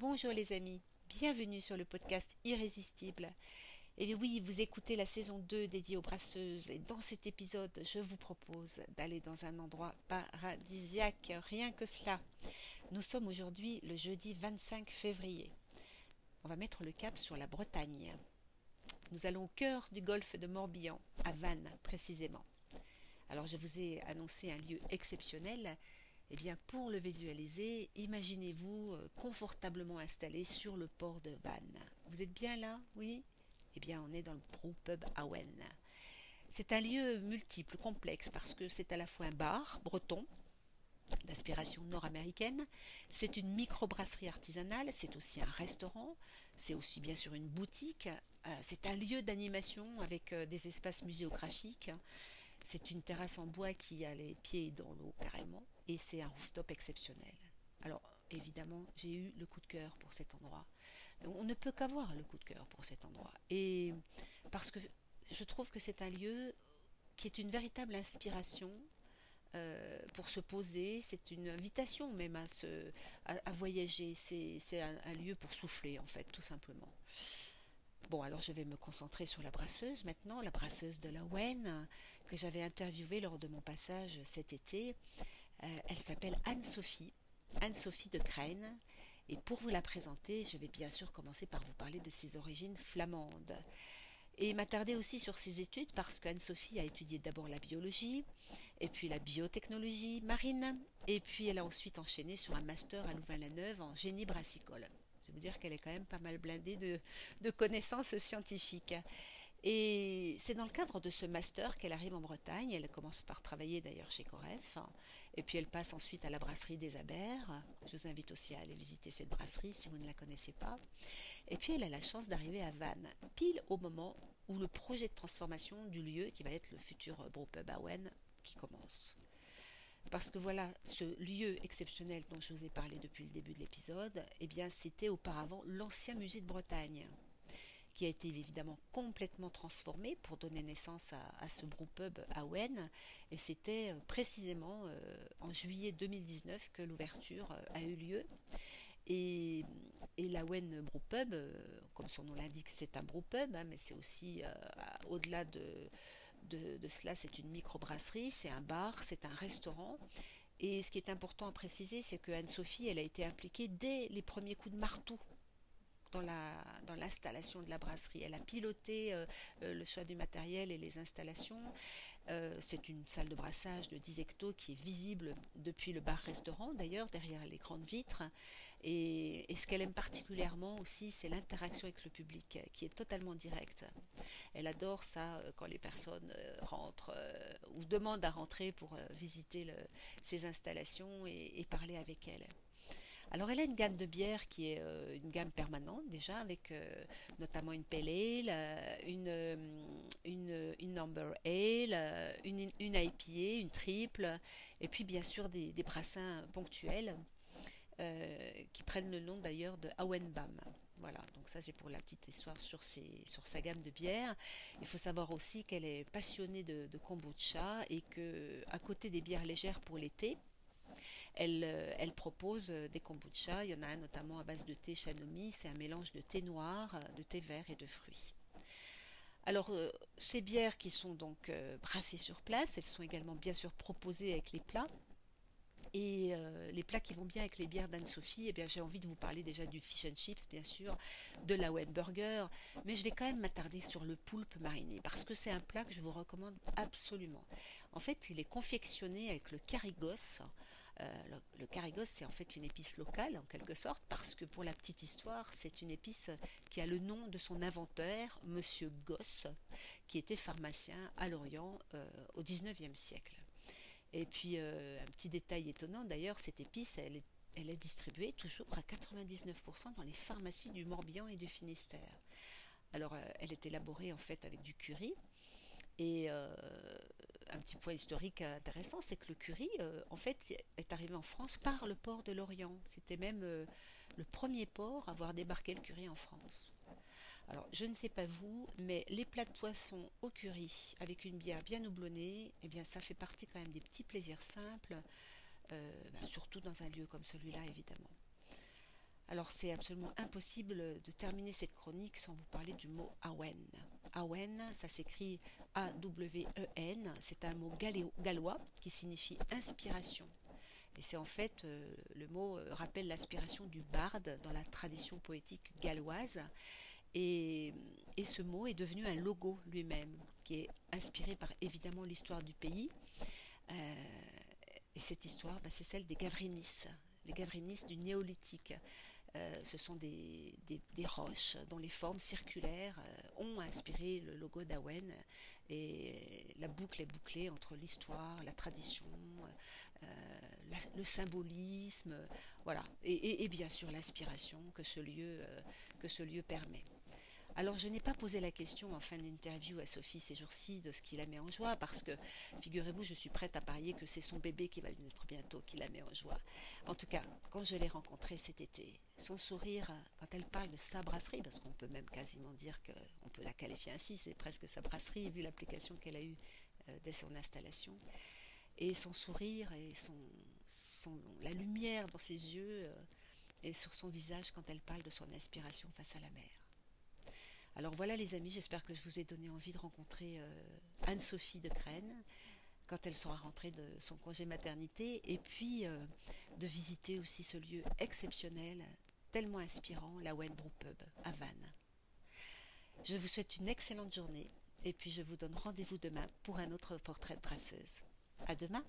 Bonjour les amis, bienvenue sur le podcast Irrésistible. Et eh oui, vous écoutez la saison 2 dédiée aux brasseuses et dans cet épisode, je vous propose d'aller dans un endroit paradisiaque, rien que cela. Nous sommes aujourd'hui le jeudi 25 février. On va mettre le cap sur la Bretagne. Nous allons au cœur du golfe de Morbihan, à Vannes précisément. Alors je vous ai annoncé un lieu exceptionnel eh bien, pour le visualiser, imaginez-vous euh, confortablement installé sur le port de Vannes. Vous êtes bien là? Oui? Eh bien, on est dans le Pub Awen. C'est un lieu multiple, complexe, parce que c'est à la fois un bar breton, d'inspiration nord-américaine. C'est une microbrasserie artisanale, c'est aussi un restaurant, c'est aussi bien sûr une boutique, euh, c'est un lieu d'animation avec euh, des espaces muséographiques. C'est une terrasse en bois qui a les pieds dans l'eau carrément et c'est un rooftop exceptionnel. Alors évidemment, j'ai eu le coup de cœur pour cet endroit. On ne peut qu'avoir le coup de cœur pour cet endroit. Et parce que je trouve que c'est un lieu qui est une véritable inspiration euh, pour se poser. C'est une invitation même à, se, à, voyager. C'est un, un, lieu pour souffler, en fait, tout simplement. Bon, alors je vais me concentrer sur la brasseuse maintenant, la brasseuse de la Wen, que j'avais interviewée lors de mon passage cet été. Euh, elle s'appelle Anne-Sophie, Anne-Sophie de Crène. Et pour vous la présenter, je vais bien sûr commencer par vous parler de ses origines flamandes. Et m'attarder aussi sur ses études parce qu'Anne-Sophie a étudié d'abord la biologie, et puis la biotechnologie marine, et puis elle a ensuite enchaîné sur un master à Louvain-la-Neuve en génie brassicole. C'est vous dire qu'elle est quand même pas mal blindée de, connaissances scientifiques. Et c'est dans le cadre de ce master qu'elle arrive en Bretagne. Elle commence par travailler d'ailleurs chez Coref. Et puis elle passe ensuite à la brasserie des Abers. Je vous invite aussi à aller visiter cette brasserie si vous ne la connaissez pas. Et puis elle a la chance d'arriver à Vannes, pile au moment où le projet de transformation du lieu, qui va être le futur Brewpub Awen, qui commence. Parce que voilà, ce lieu exceptionnel dont je vous ai parlé depuis le début de l'épisode, eh bien, c'était auparavant l'ancien musée de Bretagne, a été évidemment complètement transformé pour donner naissance à, ce brewpub à Wen. Et c'était euh, précisément euh, en juillet 2019 que l'ouverture euh, a eu lieu. Et, et la Wen Brewpub, comme son nom l'indique, c'est un brewpub, hein, mais c'est aussi au-delà de, de, cela, c'est une microbrasserie, c'est un bar, c'est un restaurant. Et ce qui est important à préciser, c'est que Anne-Sophie, elle a été impliquée dès les premiers coups de marteau dans la dans l'installation de la brasserie. Elle a piloté euh, euh, le choix du matériel et les installations. Euh, c'est une salle de brassage de 10 hectos qui est visible depuis le bar-restaurant d'ailleurs derrière les grandes vitres. Et, ce qu'elle aime particulièrement aussi, c'est l'interaction avec le public qui est totalement directe. Elle adore ça quand les personnes rentrent ou demandent à rentrer pour visiter le, ses installations et, et parler avec elle. Alors elle a une gamme de bières qui est euh, une gamme permanente déjà avec euh, notamment une pale ale, euh, une, une, ale, une, une IPA, une triple et puis bien sûr des, brassins ponctuels qui prennent le nom d'ailleurs de Auenbam. Voilà, donc ça c'est pour la petite histoire sur, ses, sur sa gamme de bières. Il faut savoir aussi qu'elle est passionnée de, de kombucha et que à côté des bières légères pour l'été, elle, euh, elle, propose euh, des kombucha. Il y en a un notamment à base de thé shanomi. C'est un mélange de thé noir, euh, de thé vert et de fruits. Alors, ces bières qui sont donc brassées sur place, elles sont également bien sûr proposées avec les plats. Et les plats qui vont bien avec les bières d'Anne-Sophie, eh bien j'ai envie de vous parler déjà du fish and chips, bien sûr, de la web burger, mais je vais quand même m'attarder sur le poulpe mariné, parce que c'est un plat que je vous recommande absolument. En fait, il est confectionné avec le carigos, euh, le, carigos, c'est en fait une épice locale, en quelque sorte, parce que pour la petite histoire, c'est une épice qui a le nom de son inventeur, Monsieur Gosse, qui était pharmacien à Lorient euh, au XIXe siècle. Et puis, euh, un petit détail étonnant, d'ailleurs, cette épice, elle est distribuée toujours à 99% dans les pharmacies du Morbihan et du Finistère. Alors, elle est élaborée en fait avec du curry, et un petit point historique intéressant, c'est que le curry, euh, en fait, est arrivé en France par le port de Lorient. C'était même euh, le premier port à avoir débarqué le curry en France. Alors, je ne sais pas vous, mais les plats de poisson au curry avec une bière bien houblonnée, eh bien, ça fait partie quand même des petits plaisirs simples, ben, surtout dans un lieu comme celui-là, évidemment. Alors c'est absolument impossible de terminer cette chronique sans vous parler du mot Awen. Awen, ça s'écrit A-W-E-N, c'est un mot gallois qui signifie inspiration. Et c'est en fait, euh, le mot euh, rappelle l'aspiration du barde dans la tradition poétique galloise. Et, ce mot est devenu un logo lui-même, qui est inspiré par évidemment l'histoire du pays. Euh, et cette histoire, bah, c'est celle des Gavrinis, les Gavrinis du néolithique. Ce sont des, roches dont les formes circulaires ont inspiré le logo d'Awen. Et la boucle est bouclée entre l'histoire, la tradition, le symbolisme, voilà, et, bien sûr l'aspiration que ce lieu, euh, que ce lieu permet. Alors je n'ai pas posé la question en fin d'interview à Sophie ces jours-ci de ce qui la met en joie, parce que figurez-vous, je suis prête à parier que c'est son bébé qui va naître bientôt qui la met en joie. En tout cas, quand je l'ai rencontrée cet été, son sourire, quand elle parle de sa brasserie, parce qu'on peut même quasiment dire qu'on peut la qualifier ainsi, c'est presque sa brasserie, vu l'application qu'elle a eue euh, dès son installation, et son sourire et la lumière dans ses yeux euh, et sur son visage quand elle parle de son inspiration face à la mer. Alors voilà les amis, j'espère que je vous ai donné envie de rencontrer euh, Anne-Sophie de Crène quand elle sera rentrée de son congé maternité et puis euh, de visiter aussi ce lieu exceptionnel, tellement inspirant, la Wenbrook Pub à Vannes. Je vous souhaite une excellente journée et puis je vous donne rendez-vous demain pour un autre portrait de brasseuse. À demain!